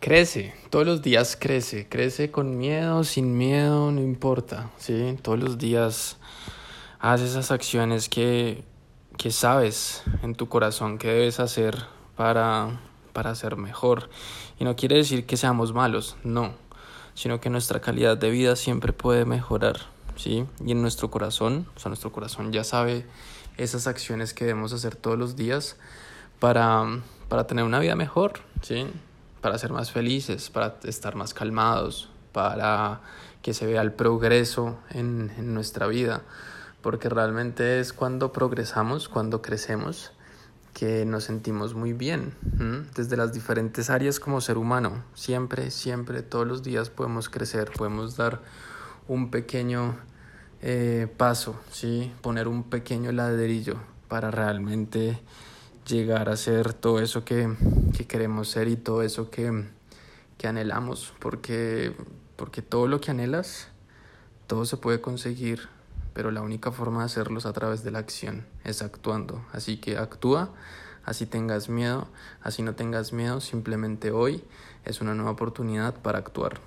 Crece, todos los días crece, crece con miedo, sin miedo, no importa, ¿sí? Todos los días haz esas acciones que, que sabes en tu corazón que debes hacer para, para ser mejor. Y no quiere decir que seamos malos, no, sino que nuestra calidad de vida siempre puede mejorar, ¿sí? Y en nuestro corazón, o sea, nuestro corazón ya sabe esas acciones que debemos hacer todos los días para, para tener una vida mejor, ¿sí? Para ser más felices, para estar más calmados, para que se vea el progreso en, en nuestra vida, porque realmente es cuando progresamos, cuando crecemos, que nos sentimos muy bien, desde las diferentes áreas como ser humano. Siempre, siempre, todos los días podemos crecer, podemos dar un pequeño eh, paso, ¿sí? poner un pequeño ladrillo para realmente llegar a ser todo eso que, que queremos ser y todo eso que, que anhelamos, porque, porque todo lo que anhelas, todo se puede conseguir, pero la única forma de hacerlo es a través de la acción, es actuando. Así que actúa, así tengas miedo, así no tengas miedo, simplemente hoy es una nueva oportunidad para actuar.